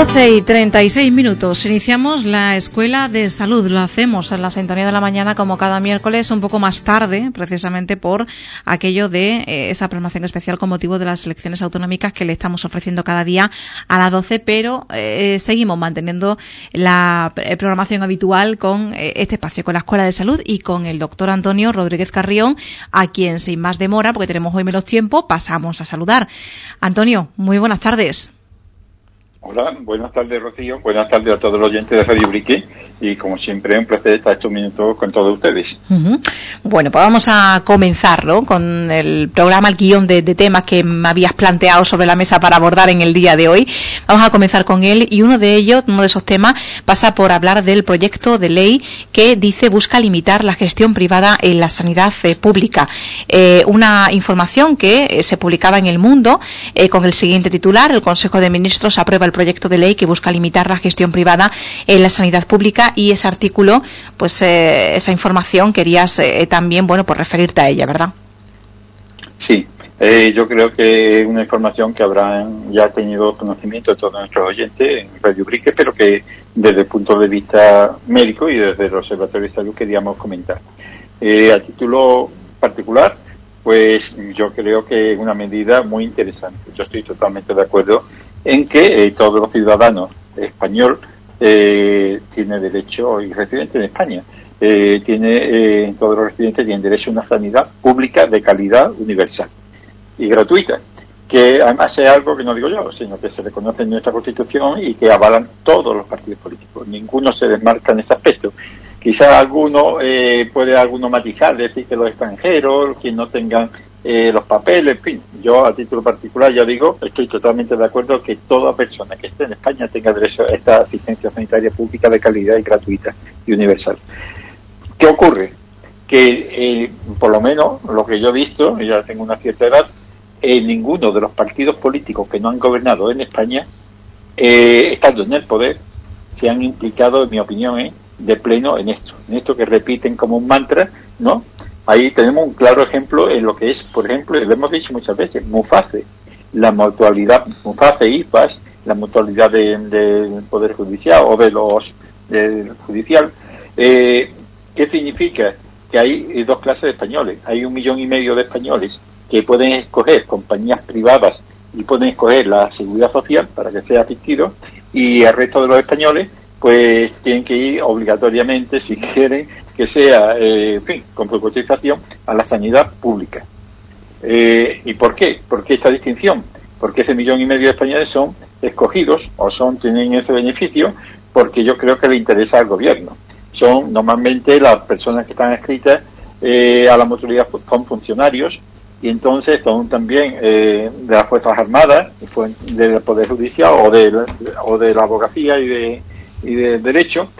12 y 36 minutos. Iniciamos la Escuela de Salud. Lo hacemos en la sintonía de la mañana como cada miércoles, un poco más tarde, precisamente por aquello de eh, esa programación especial con motivo de las elecciones autonómicas que le estamos ofreciendo cada día a las 12, pero eh, seguimos manteniendo la eh, programación habitual con este espacio, con la Escuela de Salud y con el doctor Antonio Rodríguez Carrión, a quien sin más demora, porque tenemos hoy menos tiempo, pasamos a saludar. Antonio, muy buenas tardes. Hola, buenas tardes Rocío, buenas tardes a todos los oyentes de Radio Brique y como siempre un placer estar estos minutos con todos ustedes. Bueno, pues vamos a comenzar con el programa, el guion de, temas que me habías planteado sobre la mesa para abordar en el día de hoy. Vamos a comenzar con él y uno de ellos, uno de esos temas, pasa por hablar del proyecto de ley que dice busca limitar la gestión privada en la sanidad eh, pública. Eh, una información que eh, se publicaba en El Mundo con el siguiente titular, el Consejo de Ministros aprueba el proyecto de ley que busca limitar la gestión privada en la sanidad pública y ese artículo, pues eh, esa información querías eh, también, bueno, pues referirte a ella, ¿verdad? Sí, eh, yo creo que es una información que habrán ya tenido conocimiento todos nuestros oyentes en Radio Brique, pero que desde el punto de vista médico y desde el Observatorio de Salud queríamos comentar. a título particular, pues yo creo que es una medida muy interesante. Yo estoy totalmente de acuerdo en que todos los ciudadanos españoles eh, tiene derecho, y residente en España, eh, tiene, eh, todos los residentes tienen derecho a una sanidad pública de calidad universal y gratuita, que además es algo que no digo yo, sino que se reconoce en nuestra Constitución y que avalan todos los partidos políticos. Ninguno se desmarca en ese aspecto. Quizás alguno eh, puede alguno matizar, decir que los extranjeros, quien no tengan eh, los papeles, en fin. Yo a título particular ya digo, estoy totalmente de acuerdo que toda persona que esté en España tenga derecho a esta asistencia sanitaria pública de calidad y gratuita y universal. ¿Qué ocurre? Que eh, por lo menos lo que yo he visto, ya tengo una cierta edad, ninguno de los partidos políticos que no han gobernado en España, eh, estando en el poder, se han implicado, en mi opinión, de pleno en esto, en esto que repiten como un mantra, ¿no? Ahí tenemos un claro ejemplo en lo que es, por ejemplo, lo hemos dicho muchas veces, MUFACE, la mutualidad, MUFACE IFAS, la mutualidad del Poder Judicial o de los del Judicial. Eh, ¿Qué significa? Que hay dos clases de españoles. Hay un millón y medio de españoles que pueden escoger compañías privadas y pueden escoger la seguridad social para que sea asistido y el resto de los españoles pues tienen que ir obligatoriamente, si quieren, que sea, eh, en fin, con su cotización a la sanidad pública. Eh, ¿Y por qué? ¿Por qué esta distinción? Porque ese millón y medio de españoles son escogidos o son tienen ese beneficio porque yo creo que le interesa al gobierno. Son normalmente las personas que están escritas eh, a la mutualidad son funcionarios y entonces son también de las Fuerzas Armadas, del Poder Judicial o de, o de la abogacía y de, y de Derecho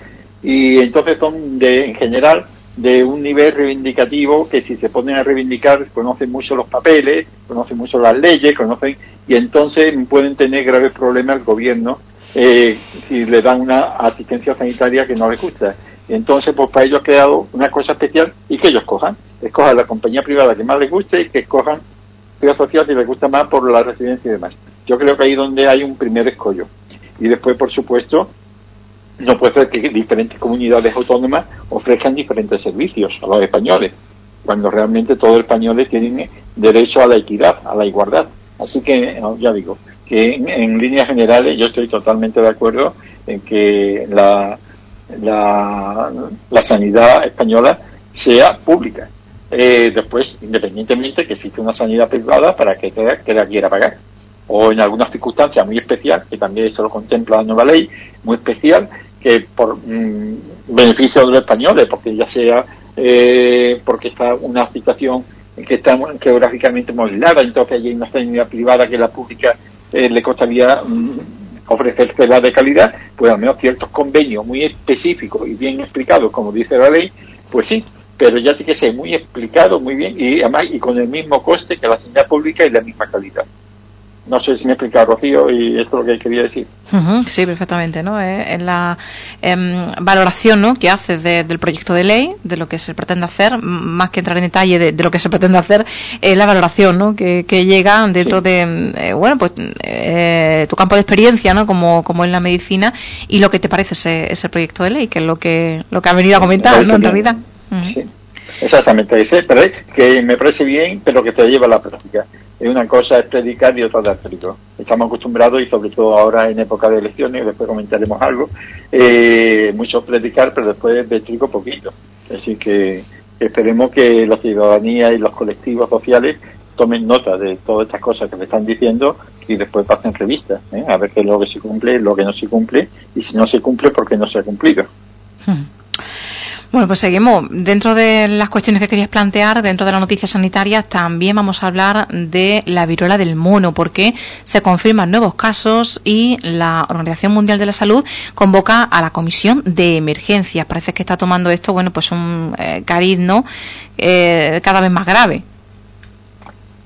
y entonces son de, en general de un nivel reivindicativo que si se ponen a reivindicar conocen mucho los papeles, conocen mucho las leyes, conocen y entonces pueden tener graves problemas al gobierno eh, si le dan una asistencia sanitaria que no les gusta. Entonces, pues para ellos ha quedado una cosa especial y que ellos cojan, escojan la compañía privada que más les guste y que escojan la social si les gusta más por la residencia y demás. Yo creo que ahí donde hay un primer escollo. Y después, por supuesto, no puede ser que diferentes comunidades autónomas ofrezcan diferentes servicios a los españoles, cuando realmente todos los españoles tienen derecho a la equidad, a la igualdad. Así que, ya digo, que en, líneas generales yo estoy totalmente de acuerdo en que la, la, sanidad española sea pública. Eh, después, independientemente que existe una sanidad privada para que, que la quiera pagar o en algunas circunstancias muy especial, que también se lo contempla la nueva ley, muy especial, que por mm, beneficio de los españoles, porque ya sea eh, porque está una situación que está geográficamente muy aislada, entonces hay una sanidad privada que la pública eh, le costaría mm, ofrecerse de calidad, pues al menos ciertos convenios muy específicos y bien explicados, como dice la ley, pues sí, pero ya tiene que ser muy explicado, muy bien, y además y con el mismo coste que la sanidad pública y la misma calidad. No sé si me he explicado, Rocío, y esto es lo que quería decir. sí, perfectamente, ¿no? Eh, en la em, valoración ¿no? que haces del proyecto de ley, de lo que se pretende hacer, más que entrar en detalle de, lo que se pretende hacer, es la valoración ¿no? que, llega dentro de, eh, bueno, pues eh, tu campo de experiencia, ¿no? Como, como en la medicina, y lo que te parece ese, ese proyecto de ley, que es lo que, lo que ha venido a comentar, ¿no? En realidad. Sí. Exactamente, ese, pero que me parece bien, pero que te lleva a la práctica. Una cosa es predicar y otra dar trigo. Estamos acostumbrados, y sobre todo ahora en época de elecciones, después comentaremos algo, eh, mucho predicar, pero después de trigo poquito. Así que esperemos que la ciudadanía y los colectivos sociales tomen nota de todas estas cosas que me están diciendo y después pasen revistas, ¿eh? a ver qué es lo que se cumple, lo que no se cumple, y si no se cumple, ¿por qué no se ha cumplido? Hmm. Bueno, pues seguimos. Dentro de las cuestiones que querías plantear, dentro de las noticias sanitarias, también vamos a hablar de la viruela del mono, porque se confirman nuevos casos y la Organización Mundial de la Salud convoca a la Comisión de Emergencias. Parece que está tomando esto, bueno, pues un eh, cariz, ¿no? Eh, cada vez más grave.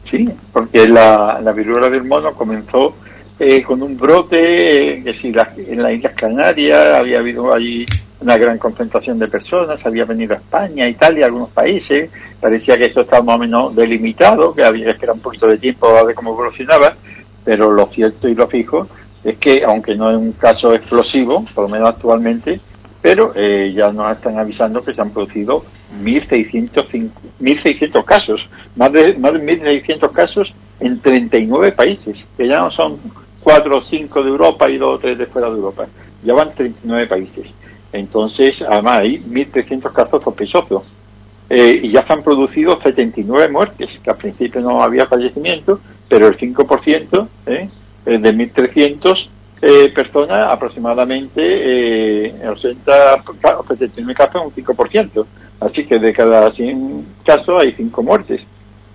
Sí, porque la, la viruela del mono comenzó eh, con un brote, que si en las Islas Canarias había habido allí una gran concentración de personas, había venido a España, Italia, algunos países, parecía que esto estaba más o menos delimitado, que había que esperar un poquito de tiempo a ver cómo evolucionaba, pero lo cierto y lo fijo es que, aunque no es un caso explosivo, por lo menos actualmente, pero eh, ya nos están avisando que se han producido 1.600 casos, más de, más de 1.600 casos en 39 países, que ya no son 4 o 5 de Europa y 2 o 3 de fuera de Europa, ya van 39 países. Entonces, además hay 1.300 casos sospechosos. Eh, y ya se han producido 79 muertes, que al principio no había fallecimiento, pero el 5% ¿eh? de 1.300 eh, personas, aproximadamente eh, 80, 79 casos, un 5%. Así que de cada 100 casos hay 5 muertes.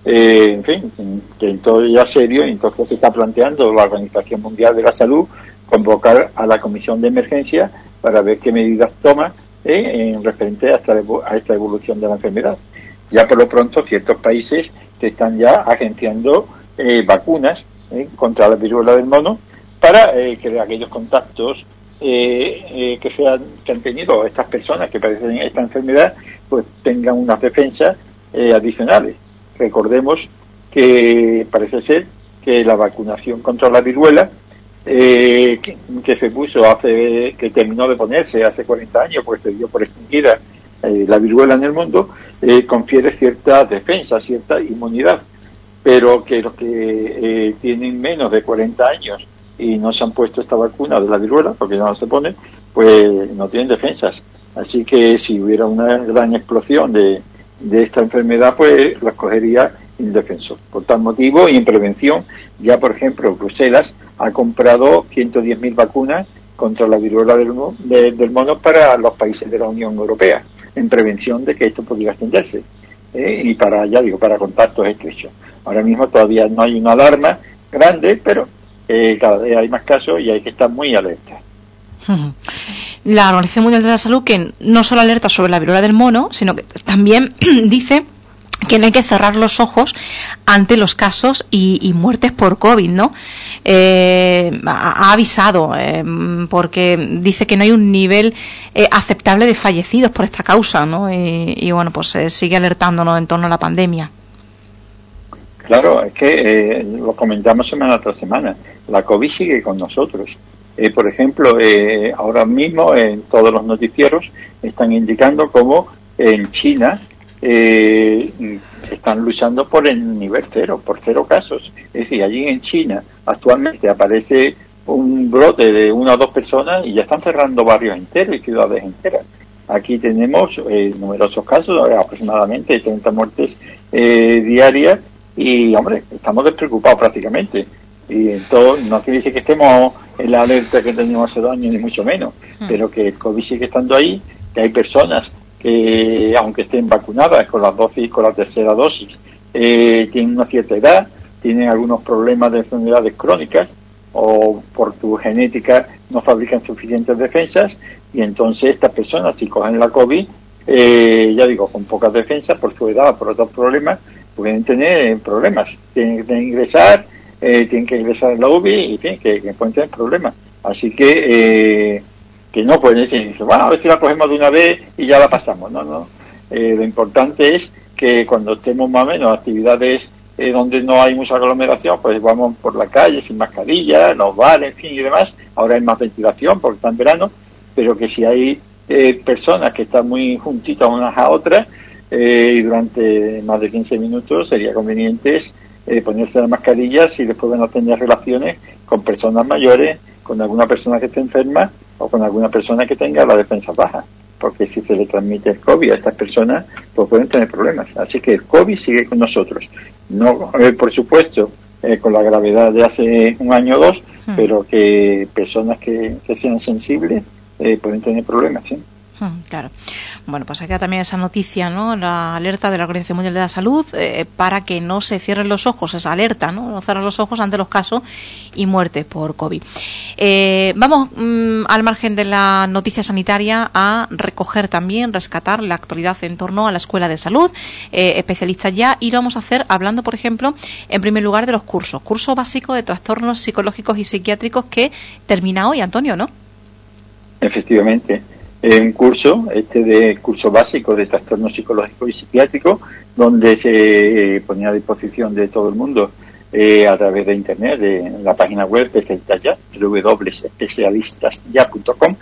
Eh, en fin, que en todo ya serio, entonces se está planteando la Organización Mundial de la Salud convocar a la Comisión de Emergencia para ver qué medidas toma eh, en referente a esta, evolución de la enfermedad. Ya por lo pronto ciertos países que están ya agenciando eh, vacunas eh, contra la viruela del mono para que aquellos contactos que, sean, que han tenido estas personas que padecen esta enfermedad pues tengan unas defensas adicionales. Recordemos que parece ser que la vacunación contra la viruela eh, que, se puso hace, que terminó de ponerse hace 40 años, pues se dio por extinguida eh, la viruela en el mundo, eh, confiere cierta defensa, cierta inmunidad, pero que los que eh, tienen menos de 40 años y no se han puesto esta vacuna de la viruela, porque no se pone, pues no tienen defensas. Así que si hubiera una gran explosión de, de esta enfermedad, pues la cogería indefenso. Por tal motivo y en prevención, ya por ejemplo Bruselas ha comprado 110.000 vacunas contra la viruela del, del, mono para los países de la Unión Europea, en prevención de que esto pudiera extenderse. ¿eh? Y para, ya digo, para contactos estrechos. Ahora mismo todavía no hay una alarma grande, pero eh, cada vez hay más casos y hay que estar muy alerta. La Organización Mundial de la Salud que no solo alerta sobre la viruela del mono, sino que también dice que no hay que cerrar los ojos ante los casos y, muertes por COVID, ¿no? Eh, ha, avisado, eh, porque dice que no hay un nivel eh, aceptable de fallecidos por esta causa, ¿no? Y, bueno, pues sigue alertándonos en torno a la pandemia. Claro, es que lo comentamos semana tras semana. La COVID sigue con nosotros. por ejemplo, ahora mismo en todos los noticieros están indicando cómo en China eh, están luchando por el nivel cero, por cero casos. Es decir, allí en China actualmente aparece un brote de una o dos personas y ya están cerrando barrios enteros y ciudades enteras. Aquí tenemos eh, numerosos casos, aproximadamente 30 muertes eh, diarias y, hombre, estamos despreocupados prácticamente. Y entonces, no quiere decir que estemos en la alerta que teníamos hace dos años, ni mucho menos, hmm. pero que el COVID sigue estando ahí, que hay personas que aunque estén vacunadas con las dosis, con la tercera dosis, eh, tienen una cierta edad, tienen algunos problemas de enfermedades crónicas o por tu genética no fabrican suficientes defensas y entonces estas personas si cogen la COVID, eh, ya digo, con pocas defensas por su edad por otros problemas, pueden tener problemas, tienen que ingresar eh, tienen que ingresar a la UBI y que, que pueden tener problemas. Así que, eh, que no pueden decir, bueno, a ver si la cogemos de una vez y ya la pasamos. No, no. Eh, lo importante es que cuando estemos más o menos actividades eh, donde no hay mucha aglomeración, pues vamos por la calle sin mascarilla, los bares, en fin y demás. Ahora hay más ventilación porque está en verano, pero que si hay personas que están muy juntitas unas a otras y durante más de 15 minutos sería conveniente ponerse la mascarilla si después van a tener relaciones con personas mayores con alguna persona que esté enferma o con alguna persona que tenga la defensa baja, porque si se le transmite el COVID a estas personas, pues pueden tener problemas. Así que el COVID sigue con nosotros. No, eh, por supuesto, eh, con la gravedad de hace un año o dos, hmm. pero que personas que, sean sensibles eh, pueden tener problemas. ¿sí? Claro. Bueno, pues acá también esa noticia, ¿no? La alerta de la Organización Mundial de la Salud eh, para que no se cierren los ojos, esa alerta, ¿no? No cerrar los ojos ante los casos y muertes por COVID. Eh, vamos mm, al margen de la noticia sanitaria a recoger también, rescatar la actualidad en torno a la Escuela de Salud, eh, especialistas ya, y lo vamos a hacer hablando, por ejemplo, en primer lugar de los cursos. Curso básico de trastornos psicológicos y psiquiátricos que termina hoy, Antonio, ¿no? Efectivamente un curso, este de curso básico de trastornos psicológicos y psiquiátricos, donde se eh, ponía a disposición de todo el mundo eh, a través de internet, de la página web ya, www.especialistasya.com.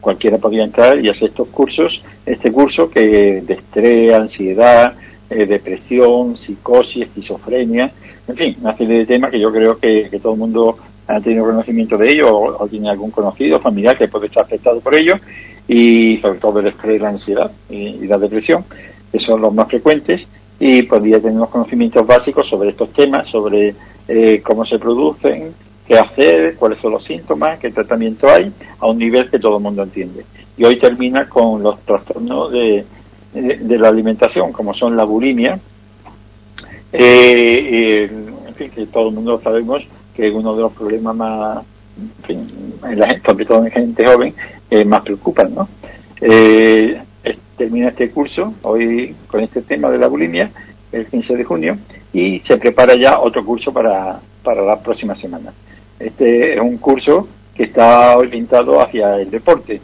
Cualquiera podía entrar y hacer estos cursos, este curso que de estrés, ansiedad, eh, depresión, psicosis, esquizofrenia, en fin, una serie de temas que yo creo que, todo el mundo ha tenido conocimiento de ello o, tiene algún conocido, familiar que puede estar afectado por ello y sobre todo el estrés, la ansiedad y, la depresión, que son los más frecuentes, y podría tener unos conocimientos básicos sobre estos temas, sobre eh, cómo se producen, qué hacer, cuáles son los síntomas, qué tratamiento hay, a un nivel que todo el mundo entiende. Y hoy termina con los trastornos de, de, la alimentación, como son la bulimia, eh, en fin, que todo el mundo sabemos que es uno de los problemas más, en la, sobre todo en gente joven, más preocupan, ¿no? Eh, termina este curso hoy con este tema de la bulimia el 15 de junio y se prepara ya otro curso para, para la próxima semana. Este es un curso que está orientado hacia el deporte.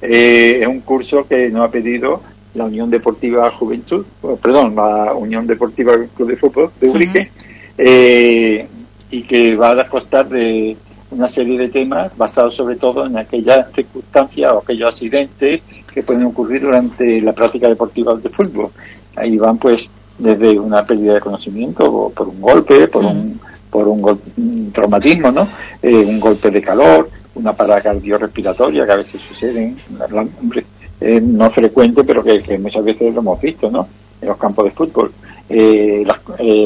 Eh, es un curso que nos ha pedido la Unión Deportiva Juventud, perdón, la Unión Deportiva Club de Fútbol de Ubrique, eh, y que va a costar de una serie de temas basados sobre todo en aquellas circunstancias o aquellos accidentes que pueden ocurrir durante la práctica deportiva de fútbol. Ahí van pues desde una pérdida de conocimiento por un golpe, por un por un, traumatismo, ¿no? Eh, un golpe de calor, una parada cardiorrespiratoria que a veces sucede, eh, no frecuente, pero que, muchas veces lo hemos visto, ¿no? En los campos de fútbol. Eh,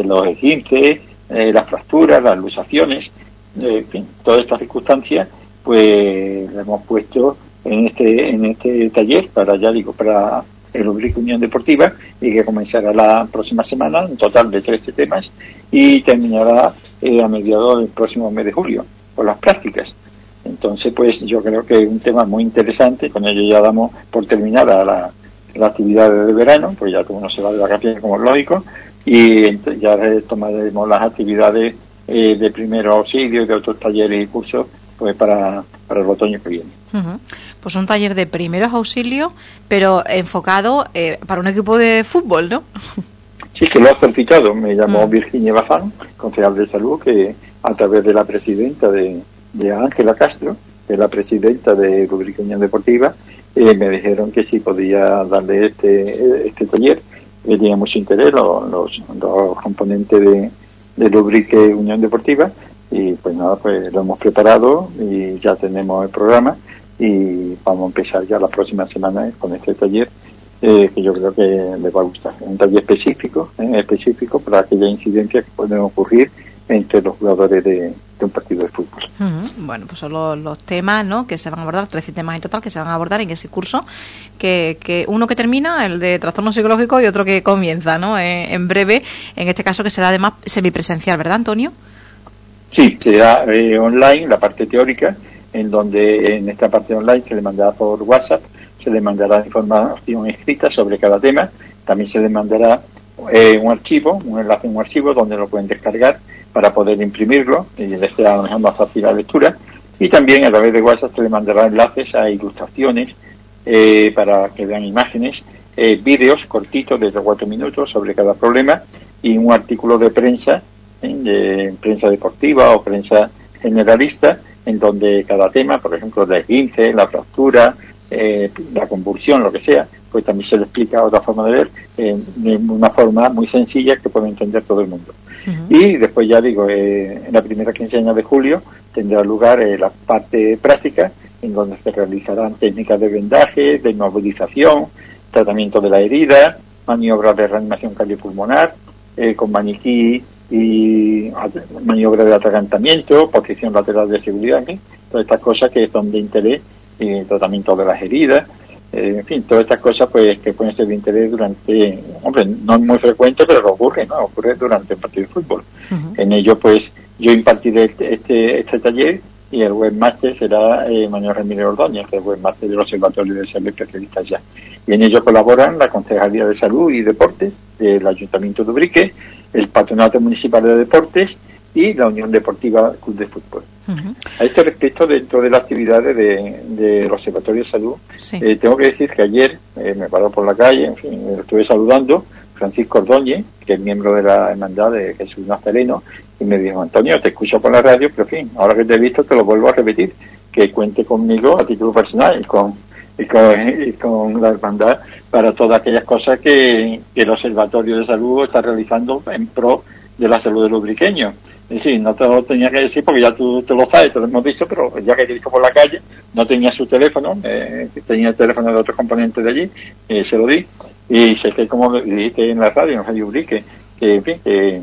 los esguinces, las fracturas, las lusaciones, en fin, todas estas circunstancias, pues la hemos puesto en este, en este taller para, ya digo, para el Ubrique Unión Deportiva y que comenzará la próxima semana, un total de 13 temas, y terminará eh, a mediados del próximo mes de julio, con las prácticas. Entonces, pues yo creo que es un tema muy interesante, con ello ya damos por terminada la, la actividad de verano, pues ya como no se va de vacaciones como es lógico, y ya retomaremos las actividades eh, de primer auxilio y de otros talleres y cursos pues para, para el otoño que viene. Pues un taller de primeros auxilios, pero enfocado eh, para un equipo de fútbol, ¿no? Sí, que lo ha solicitado. Me llamó Virginia Bazán, concejal de salud, que a través de la presidenta de, de Ángela Castro, de la presidenta de Rubrica Unión Deportiva, eh, me dijeron que sí podía darle este, este taller. que tenía mucho interés los, los, los componentes de, de Lubrique Unión Deportiva y pues nada, pues lo hemos preparado y ya tenemos el programa y vamos a empezar ya la próxima semana con este taller eh, que yo creo que les va a gustar. Un taller específico, eh, específico para aquellas incidencias que pueden ocurrir entre los jugadores de, un partido de fútbol. Bueno, pues son los, temas ¿no? que se van a abordar, 13 temas en total que se van a abordar en ese curso, que, que uno que termina, el de trastorno psicológico, y otro que comienza ¿no? Eh, en breve, en este caso que será además semipresencial, ¿verdad, Antonio? Sí, será eh, online, la parte teórica, en donde en esta parte online se le mandará por WhatsApp, se le mandará información escrita sobre cada tema, también se le mandará eh, un archivo, un enlace un archivo donde lo pueden descargar para poder imprimirlo y les a lo mejor más fácil la lectura. Y también a través de WhatsApp se les mandará enlaces a ilustraciones eh, para que vean imágenes, eh, vídeos cortitos de 3 cuatro minutos sobre cada problema y un artículo de prensa, de prensa deportiva o prensa generalista, en donde cada tema, por ejemplo, la esguince, la fractura, eh, la convulsión, lo que sea, pues también se le explica otra forma de ver, eh, de una forma muy sencilla que puede entender todo el mundo. Y después ya digo, eh, en la primera quincena de julio tendrá lugar la parte práctica, en donde se realizarán técnicas de vendaje, de inmovilización, tratamiento de la herida, maniobras de reanimación cardiopulmonar, con maniquí y maniobra de atragantamiento, posición lateral de seguridad, todas estas cosas que son de interés y tratamiento de las heridas, eh, en fin, todas estas cosas pues que pueden ser de interés durante, hombre, no es muy frecuente, pero ocurre, ¿no? Ocurre durante el partido de fútbol. En ello pues yo impartiré este, este, este taller y el webmaster será eh, Manuel Ramírez Ordóñez, que es el webmaster del Observatorio de Salud Especialista ya. Y en ello colaboran la Concejalía de Salud y Deportes del Ayuntamiento de Ubrique, el Patronato Municipal de Deportes y la Unión Deportiva Club de Fútbol. A este respecto, dentro de las actividades del de Observatorio de Salud, eh, tengo que decir que ayer eh, me paró por la calle, en fin, estuve saludando, Francisco Ordóñez, que es miembro de la Hermandad de Jesús Nazareno, y me dijo, Antonio, te escucho por la radio, pero en fin, ahora que te he visto te lo vuelvo a repetir, que cuente conmigo a título personal y con, y con, la Hermandad para todas aquellas cosas que, que el Observatorio de Salud está realizando en pro de la salud de los briqueños. Y sí, no te lo tenía que decir porque ya tú te lo sabes, te lo hemos dicho, pero ya que te visto por la calle, no tenía su teléfono, eh, tenía el teléfono de otros componentes de allí, eh, se lo di. Y sé que, como dijiste en la radio, en Radio Ubrique, que, en fin, que,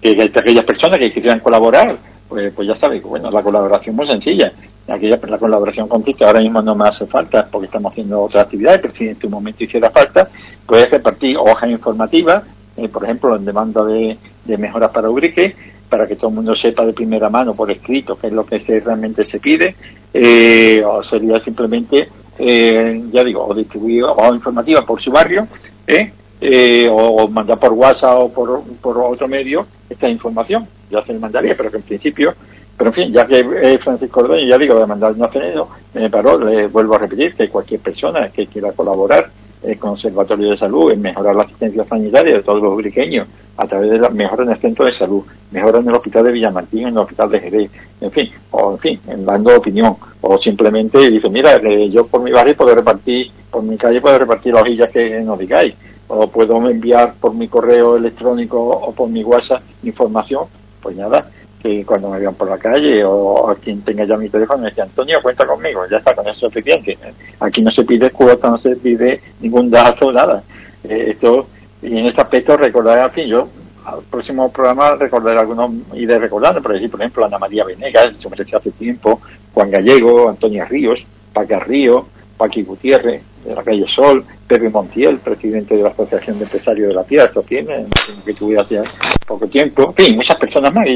que, aquellas personas que quieran colaborar, pues, pues ya sabes, bueno, la colaboración es muy sencilla. Aquella, la colaboración consiste, ahora mismo no me hace falta porque estamos haciendo otras actividades, pero si en este momento hiciera falta, puedes repartir hojas informativas, eh, por ejemplo, en demanda de, de mejoras para Ubrique, para que todo el mundo sepa de primera mano por escrito qué es lo que se, realmente se pide, eh, o sería simplemente, eh, ya digo, o distribuir o informativa por su barrio, eh, o mandar por WhatsApp o por, otro medio esta información. Ya se le mandaría, pero que en principio, pero en fin, ya que Francisco Ordóñez, ya digo, de mandar un afenero, me paró, le vuelvo a repetir que cualquier persona que quiera colaborar el Conservatorio de Salud en mejorar la asistencia sanitaria de todos los ubriqueños a través de la mejora en el centro de salud, mejora en el hospital de Villamartín, en el hospital de Jerez, en fin, o en fin, dando opinión, o simplemente dice, mira, yo por mi barrio puedo repartir, por mi calle puedo repartir las hojillas que nos digáis, o puedo enviar por mi correo electrónico o por mi WhatsApp información, pues nada, que cuando me vean por la calle o a quien tenga ya mi teléfono me dice Antonio cuenta conmigo ya está con eso es suficiente aquí no se pide cuota no se pide ningún dato nada. Eh, esto y en este aspecto recordar al fin yo al próximo programa recordaré algunos recordando por decir por ejemplo Ana María Venegas se ofreció hace tiempo Juan Gallego Antonia Ríos Paca Río Paqui Gutiérrez de la calle Sol, Pepe Montiel, presidente de la Asociación de Empresarios de la esto tiene, que tuve hace poco tiempo, en fin, muchas personas más,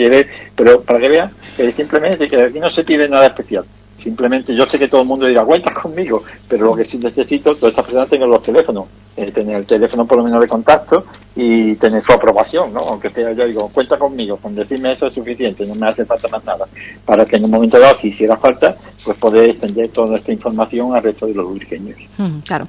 pero para que vean que simplemente que aquí no se pide nada especial. Simplemente yo sé que todo el mundo dirá, cuenta conmigo, pero lo que sí necesito, todas estas personas tengan los teléfonos, eh, tener el teléfono por lo menos de contacto y tener su aprobación, ¿no? Aunque sea, yo digo, cuenta conmigo, con decirme eso es suficiente, no me hace falta más nada, para que en un momento dado, si hiciera falta, pues poder extender toda esta información al resto de los urqueños. Mm, claro.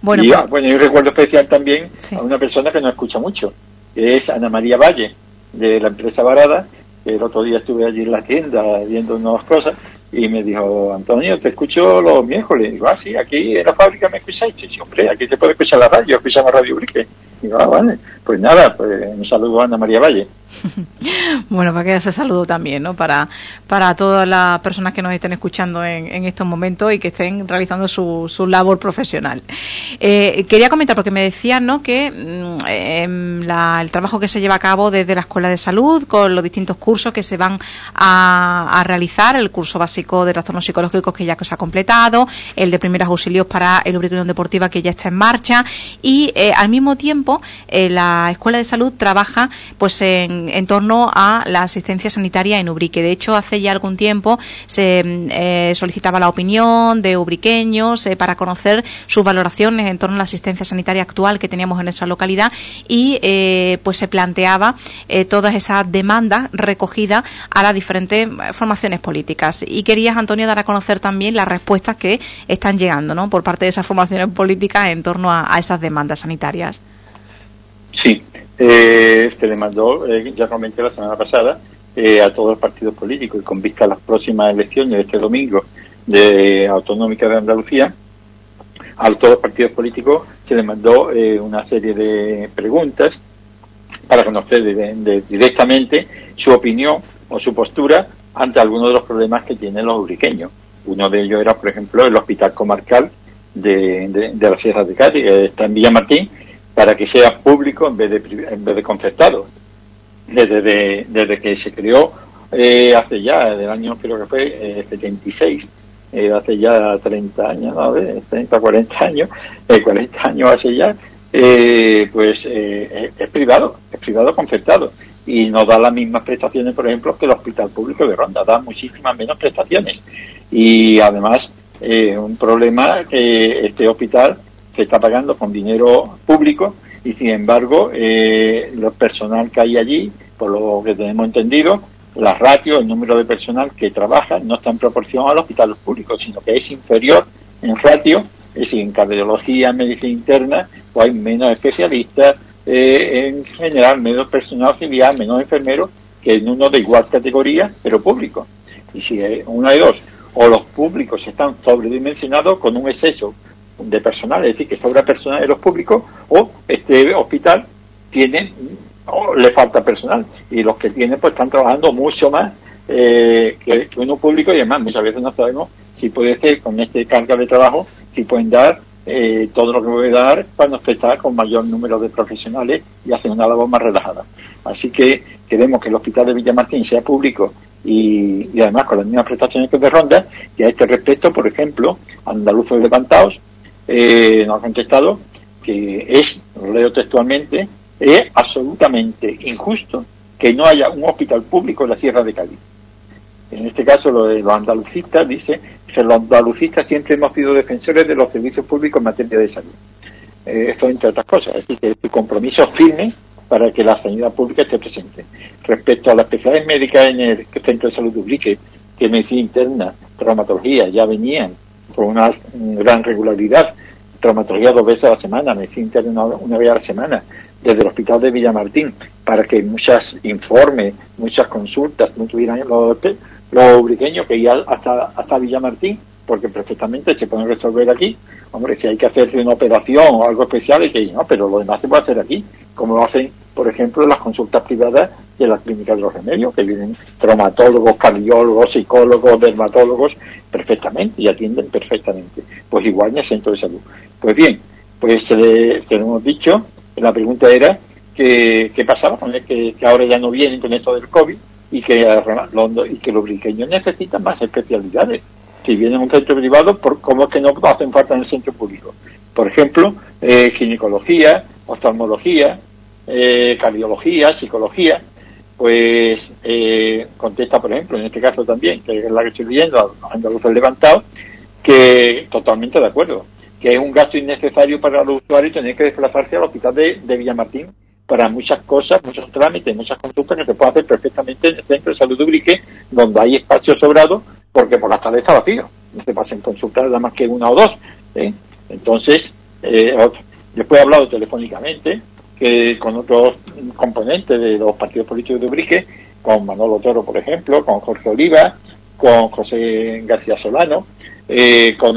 Bueno, y, pues- ah, bueno, y un recuerdo especial también a una persona que no escucha mucho, que es Ana María Valle, de la empresa Varada, que el otro día estuve allí en la tienda viendo unas cosas, y me dijo, Antonio, te escucho los miércoles. Digo, ah, sí, aquí en la fábrica me escucháis. Sí, hombre, aquí se puede escuchar la radio, escuchamos Radio Brique. Digo, ah, vale. Pues nada, pues un saludo a Ana María Valle. bueno, para que ese saludo también, ¿no? Para, para todas las personas que nos estén escuchando en, en estos momentos y que estén realizando su, su labor profesional. Eh, quería comentar, porque me decían, ¿no? Que mm, em, el trabajo que se lleva a cabo desde la Escuela de Salud, con los distintos cursos que se van a, realizar, el curso básico de trastornos psicológicos que ya se ha completado, el de primeros auxilios para el ubicación deportiva que ya está en marcha y eh, al mismo tiempo eh, la Escuela de Salud trabaja pues en en torno a la asistencia sanitaria en Ubrique. De hecho, hace ya algún tiempo se eh, solicitaba la opinión de ubriqueños eh, para conocer sus valoraciones en torno a la asistencia sanitaria actual que teníamos en nuestra localidad y eh, pues se planteaba todas esas demandas recogidas a las diferentes formaciones políticas. Y querías, Antonio, dar a conocer también las respuestas que están llegando ¿no? por parte de esas formaciones políticas en torno a, esas demandas sanitarias. Sí, eh, este le mandó, eh, ya comenté la semana pasada, eh, a todos los partidos políticos y con vista a las próximas elecciones de este domingo de autonómica de Andalucía, a todos los partidos políticos se les mandó eh, una serie de preguntas para conocer directamente su opinión o su postura ante algunos de los problemas que tienen los uriqueños. Uno de ellos era, por ejemplo, el hospital comarcal de, de, la Sierra de Cádiz, que está en Villamartín, para que sea público en vez de, en vez de concertado. Desde, desde que se creó eh, hace ya, del año creo que fue eh, 76, eh, hace ya 30 años, ¿no? 30, 40 años, 40 eh, años hace ya, eh, pues es privado, es privado concertado y no da las mismas prestaciones, por ejemplo, que el Hospital Público de Ronda, da muchísimas menos prestaciones. Y además, eh, un problema que este hospital se está pagando con dinero público y, sin embargo, eh, el personal que hay allí, por lo que tenemos entendido, las ratios, el número de personal que trabaja no está en proporción al hospital público, sino que es inferior en ratio, es decir, en cardiología, en medicina interna, pues hay menos especialistas, eh, en general menos personal auxiliar, menos enfermeros que en uno de igual categoría, pero público. Y si es una de dos, o los públicos están sobredimensionados con un exceso de personal, es decir, que sobra personal en los públicos, o este hospital tiene, o le falta personal, y los que tienen pues están trabajando mucho más eh, que, uno público y además muchas veces no sabemos si puede ser con este carga de trabajo, si pueden dar eh, todo lo que puede dar para estar con mayor número de profesionales y hacer una labor más relajada. Así que queremos que el hospital de Villamartín sea público y, además con las mismas prestaciones que de Ronda. Y a este respecto, por ejemplo, Andaluzos Levantados eh, nos ha contestado que es, lo leo textualmente, es absolutamente injusto que no haya un hospital público en la Sierra de Cádiz en este caso lo de los andalucistas, dice los andalucistas siempre hemos sido defensores de los servicios públicos en materia de salud. Eh, esto entre otras cosas, así que el compromiso firme para que la sanidad pública esté presente. Respecto a las especialidades médicas en el Centro de Salud Dublique, que medicina interna, traumatología, ya venían con una gran regularidad, traumatología dos veces a la semana, medicina interna una, vez a la semana, desde el Hospital de Villamartín, para que muchas informes, muchas consultas no tuvieran los los ubriqueños que ir hasta, hasta Villamartín, porque perfectamente se pueden resolver aquí. Hombre, si hay que hacer una operación o algo especial, hay que ¿no? Pero lo demás se puede hacer aquí, como lo hacen, por ejemplo, las consultas privadas de la clínica de los remedios, que vienen traumatólogos, cardiólogos, psicólogos, dermatólogos, perfectamente y atienden perfectamente. Pues igual en el centro de salud. Pues bien, pues se, le, se lo hemos dicho, la pregunta era que, qué pasaba con el que, que ahora ya no vienen con esto del COVID, y que, y que los briqueños necesitan más especialidades. Si vienen a un centro privado, por, ¿cómo es que no hacen falta en el centro público? Por ejemplo, eh, ginecología, oftalmología, eh, cardiología, psicología, pues eh, contesta, por ejemplo, en este caso también, que es la que estoy leyendo, Andaluces Levantado, que totalmente de acuerdo, que es un gasto innecesario para los usuarios tener que desplazarse al hospital de, de Villamartín para muchas cosas, muchos trámites, muchas consultas que se pueden hacer perfectamente en el centro de salud Ubrique, donde hay espacio sobrado, porque por las tardes está vacío. No se pasen consultas nada más que una o dos. ¿eh? Entonces, eh, después he hablado telefónicamente que con otros componentes de los partidos políticos de Ubrique, con Manolo Toro, por ejemplo, con Jorge Oliva, con José García Solano, eh, con,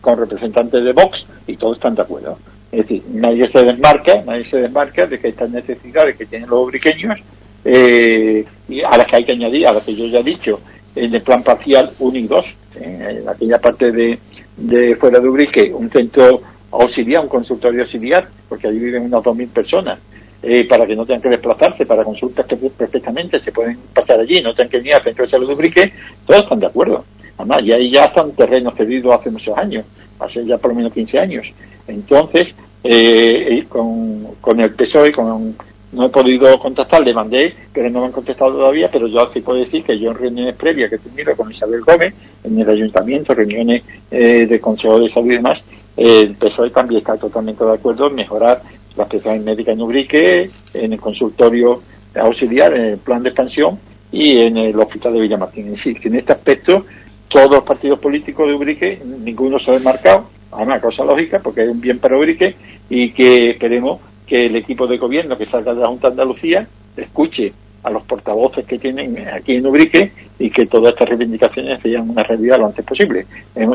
con representantes de Vox, y todos están de acuerdo. Es decir, nadie se desmarca, nadie se desmarca de que estas necesidades que tienen los obriqueños, eh, y a las que hay que añadir, a las que yo ya he dicho, en el plan parcial 1 y 2, en aquella parte de, de fuera de Ubrique, un centro auxiliar, un consultorio auxiliar, porque allí viven unas 2.000 personas, eh, para que no tengan que desplazarse para consultas que perfectamente se pueden pasar allí, no tengan que venir al centro de salud de Ubrique, todos están de acuerdo. Además, y ahí ya están terrenos cedidos hace muchos años, hace ya por lo menos 15 años. Entonces, eh, con, con, el PSOE, con no he podido contactar, le mandé, pero no me han contestado todavía, pero yo sí puedo decir que yo en reuniones previas que he tenido con Isabel Gómez, en el ayuntamiento, reuniones eh, de Consejo de Salud y demás, el PSOE también está totalmente de acuerdo en mejorar la especialidad médica en Ubrique, en el consultorio auxiliar, en el plan de expansión y en el hospital de Villamartín. Es decir, que en este aspecto todos los partidos políticos de Ubrique, ninguno se ha desmarcado, a una cosa lógica, porque hay un bien para Ubrique y que esperemos que el equipo de gobierno que salga de la Junta de Andalucía escuche a los portavoces que tienen aquí en Ubrique y que todas estas reivindicaciones sean una realidad lo antes posible.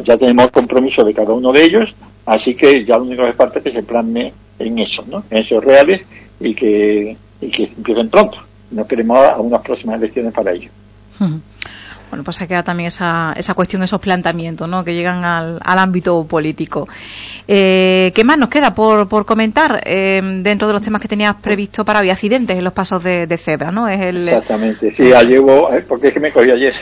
Ya tenemos compromiso de cada uno de ellos, así que ya lo único que falta es que se plasme en eso, ¿no? en esos reales y que, y que empiecen pronto. No esperemos a unas próximas elecciones para ello. Bueno, pues se queda también esa, esa cuestión, esos planteamientos ¿no? que llegan al, al ámbito político. Eh, ¿Qué más nos queda por, por comentar eh, dentro de los temas que tenías previsto para hoy? Accidentes en los pasos de, cebra, ¿no? Es el, Exactamente, sí, ayer hubo, eh, porque es que me cogí ayer.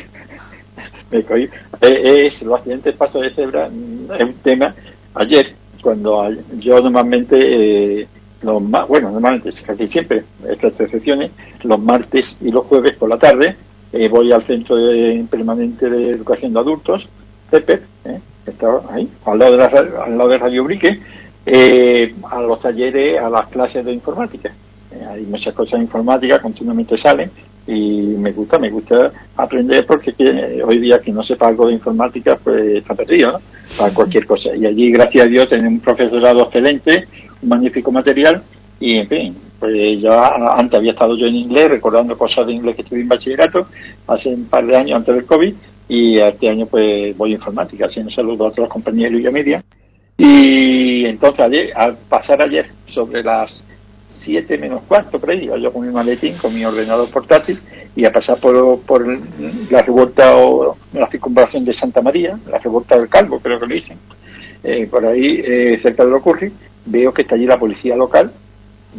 me cogí. es los accidentes pasos de cebra mm, es un tema. Ayer, cuando yo normalmente los bueno, normalmente casi siempre, estas excepciones, los martes y los jueves por la tarde, eh, voy al Centro de, Permanente de Educación de Adultos, CEPEP, eh, que está ahí, al lado de, la, al lado de Radio Brique, eh, a los talleres, a las clases de informática. hay muchas cosas de informática, continuamente salen, y me gusta, me gusta aprender porque hoy día que no sepa algo de informática, pues está perdido, ¿no? Para cualquier cosa. Y allí, gracias a Dios, tenemos un profesorado excelente, un magnífico material, y en fin, pues ya antes había estado yo en inglés, recordando cosas de inglés que estuve en bachillerato, hace un par de años antes del COVID, y este año pues voy a informática, haciendo saludos a todas las compañías de Media. Y entonces ayer, al pasar ayer sobre las 7 menos cuarto, por ahí, iba yo con mi maletín, con mi ordenador portátil, y a pasar por, por la revuelta o la circunvalación de Santa María, la revuelta del Calvo, creo que le dicen, eh, por ahí, eh, cerca de lo ocurre, veo que está allí la policía local,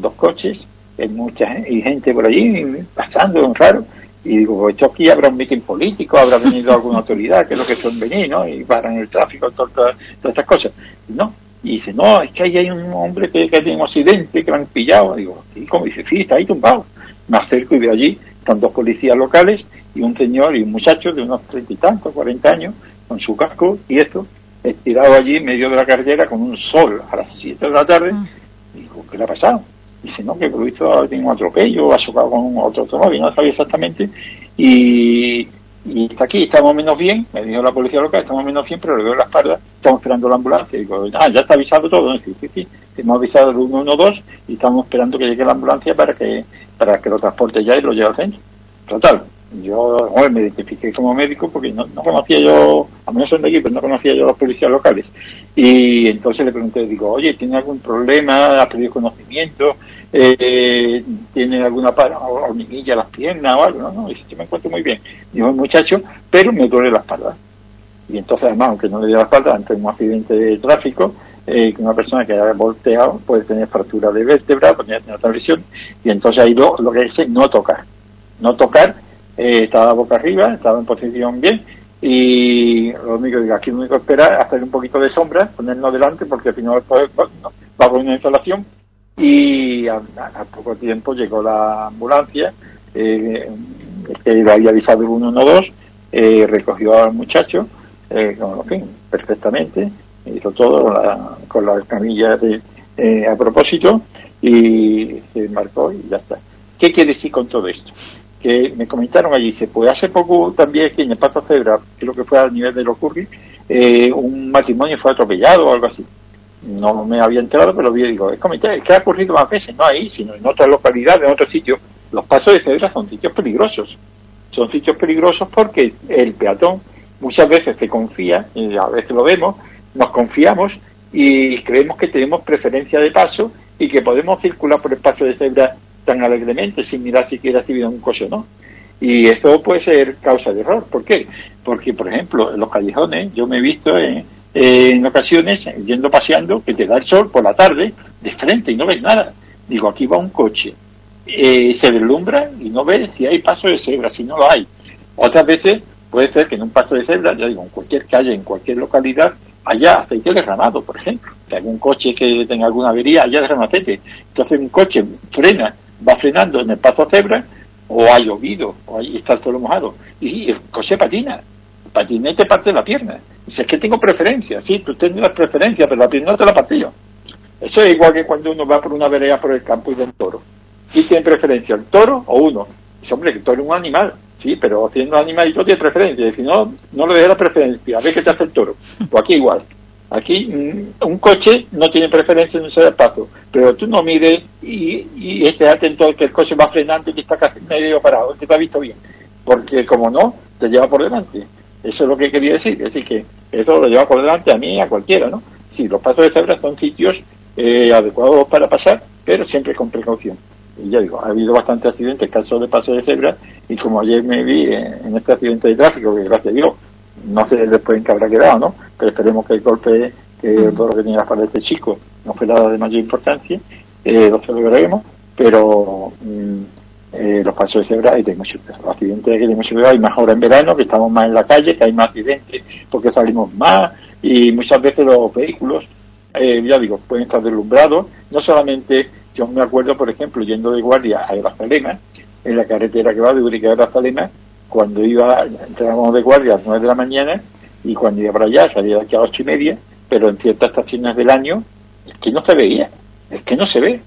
dos coches, hay mucha gente por allí pasando, un raro, y digo, pues esto aquí habrá un mitin político, habrá venido alguna autoridad, que es lo que son venir, ¿no? Y paran el tráfico, todas, todas, estas cosas. No, y dice, no, es que ahí hay un hombre que, que tiene un accidente, que lo han pillado. Digo, y como dice, sí, está ahí tumbado. Me acerco y veo allí, están dos policías locales y un señor y un muchacho de unos treinta y tantos, cuarenta años, con su casco y esto, estirado allí en medio de la carrera con un sol a las siete de la tarde. Mm. Digo, ¿qué le ha pasado? Dice, no, que por visto tiene un atropello, ha chocado con otro automóvil, no sabía exactamente. Y, y está aquí, estamos menos bien, me dijo la policía local, estamos menos bien, pero le doy la espalda, estamos esperando la ambulancia. Y digo, ah, ya está avisado todo. Y sí, sí, hemos avisado el 112 y estamos esperando que llegue la ambulancia para que, para que lo transporte ya y lo lleve al centro. Total, yo me identifiqué como médico porque no, conocía yo, a menos son de aquí, pero no conocía yo a los policías locales. Y entonces le pregunté, digo, oye, ¿tiene algún problema? ¿Ha perdido conocimiento? Eh, ¿Tiene alguna hormiguilla en las piernas o algo? No, no, dice, me encuentro muy bien. Dijo muchacho, pero me duele la espalda. Y entonces, además, aunque no le dio la espalda, ante un accidente de tráfico, eh, una persona que haya volteado puede tener fractura de vértebra, puede tener otra lesión, y entonces ahí lo, lo que dice no tocar. No tocar eh, estaba boca arriba, estaba en posición bien y lo único que aquí lo único que esperar es hacer un poquito de sombra, ponernos delante porque al final va, va a una instalación y a, poco tiempo llegó la ambulancia, eh, que lo había avisado el 112, eh, recogió al muchacho, eh, con, fin, perfectamente, hizo todo con la, con la camilla de, eh, a propósito y se marcó y ya está. ¿Qué quiere decir con todo esto? Que me comentaron allí, dice, pues hace poco también aquí en el Pato Cebra, creo que fue al nivel de los eh, un matrimonio fue atropellado o algo así. No me había enterado, pero vi, digo, es comité, que ha ocurrido más veces, no ahí, sino en otras localidades, en otros sitios. Los pasos de cebra son sitios peligrosos. Son sitios peligrosos porque el peatón muchas veces se confía, y a veces lo vemos, nos confiamos y creemos que tenemos preferencia de paso y que podemos circular por el paso de cebra tan alegremente sin mirar si viene un coche o no. Y esto puede ser causa de error. ¿Por qué? Porque, por ejemplo, en los callejones, yo me he visto en, ocasiones yendo paseando que te da el sol por la tarde de frente y no ves nada. Digo, aquí va un coche. Eh, se deslumbra y no ves si hay paso de cebra, si no lo hay. Otras veces puede ser que en un paso de cebra, ya digo, en cualquier calle, en cualquier localidad, haya aceite derramado, por ejemplo. Si algún coche que tenga alguna avería, haya derramado aceite. Entonces un coche frena va frenando en el paso cebra, o ha llovido, o ahí está todo mojado, y el coche patina, patina y te parte la pierna. Dice, es que tengo preferencia, sí, tú tienes preferencia, pero la pierna te la parte yo. Eso es igual que cuando uno va por una vereda por el campo y ve un toro. ¿Quién tiene preferencia, el toro o uno? Dice, hombre, que el toro es un animal, sí, pero siendo un animalito tiene preferencia. Si no, no le dejes la preferencia, a ver qué te hace el toro. O aquí igual. Aquí mm, un coche no tiene preferencia en ese paso, pero tú no mides y, y estés atento que el coche va frenando y que está casi medio parado, que te ha visto bien. Porque como no, te lleva por delante. Eso es lo que quería decir. Decir, que eso lo lleva por delante a mí a cualquiera, ¿no? Sí, los pasos de cebra son sitios eh, adecuados para pasar, pero siempre con precaución. Y ya digo, ha habido bastantes accidentes, casos de paso de cebra, y como ayer me vi en, este accidente de tráfico, que gracias a Dios no sé después en qué habrá quedado, ¿no? Pero esperemos que el golpe, que todo lo que tenía la espalda de este chico no fue nada de mayor importancia, eh, lo celebraremos, pero mm, eh, los pasos de cebra hay de los accidentes que tenemos hay más ahora en verano, que estamos más en la calle, que hay más accidentes porque salimos más y muchas veces los vehículos, eh, ya digo, pueden estar deslumbrados, no solamente, yo me acuerdo, por ejemplo, yendo de guardia a Grazalema, en la carretera que va de Urique a Grazalema, cuando iba, entrábamos de guardia a las 9 de la mañana y cuando iba para allá salía de aquí a las ocho y media, pero en ciertas estaciones del año es que no se veía, es que no se ve.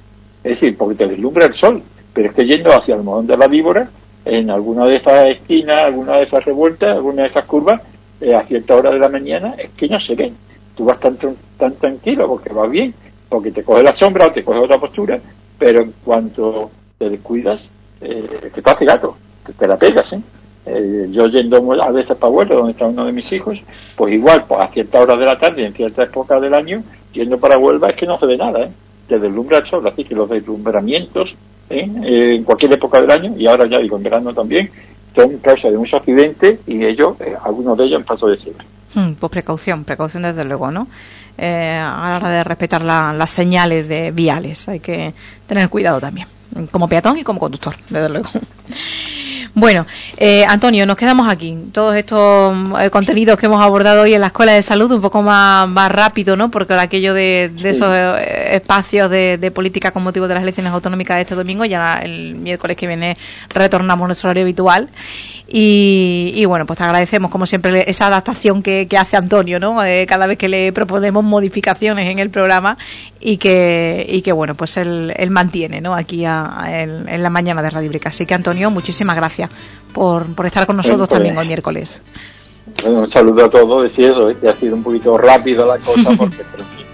Es decir, porque te deslumbra el sol, pero es que yendo hacia el modón de la víbora, en alguna de esas esquinas, alguna de esas revueltas, alguna de esas curvas, eh, a cierta hora de la mañana, es que no se ven. Tú vas tan, tan tranquilo porque vas bien, porque te coge la sombra o te coge otra postura, pero en cuanto te descuidas, eh, te hace gato, te la pegas, ¿eh? Eh, yo yendo a veces para Huelva, donde está uno de mis hijos, pues igual, pues a cierta hora de la tarde, en cierta época del año, yendo para Huelva es que no se ve nada, ¿eh? te deslumbra el sol, así que los deslumbramientos ¿eh? ¿eh? en cualquier época del año, y ahora ya digo en verano también, son causa de muchos accidentes y ellos, eh, algunos de ellos en paso de cebra. Hmm, pues precaución, precaución desde luego, ¿no? Eh, a la hora de respetar las señales de viales, hay que tener cuidado también, como peatón y como conductor, desde luego. Bueno, eh, Antonio, nos quedamos aquí. Todos estos eh, contenidos que hemos abordado hoy en la Escuela de Salud, un poco más, más rápido, ¿no? Porque aquello de, esos eh, espacios de, política con motivo de las elecciones autonómicas de este domingo, ya el miércoles que viene retornamos a nuestro horario habitual. Y, bueno, pues te agradecemos como siempre esa adaptación que, hace Antonio, ¿no? Eh, cada vez que le proponemos modificaciones en el programa y que, y que bueno, pues él, él mantiene, ¿no? Aquí en la mañana de Radio Brica. Así que Antonio, muchísimas gracias por, por estar con nosotros pues, también hoy miércoles. Bueno, un saludo a todos, decía eso, ¿eh? que ha sido un poquito rápido la cosa porque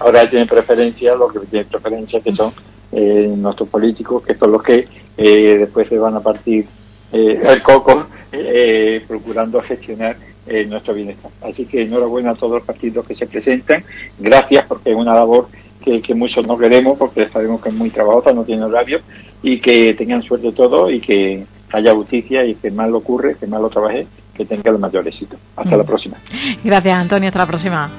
ahora tiene preferencia, lo que tiene preferencia que son eh, nuestros políticos, que son los que después se van a partir el coco eh, procurando gestionar eh, nuestro bienestar. Así que enhorabuena a todos los partidos que se presentan. Gracias porque es una labor que, muchos no queremos porque sabemos que es muy trabajosa, no tiene horario y que tengan suerte todos y que haya justicia y que más lo ocurre, que más lo trabaje, que tenga el mayor éxito. Hasta la mm. próxima. Gracias, Antonio. Hasta la próxima.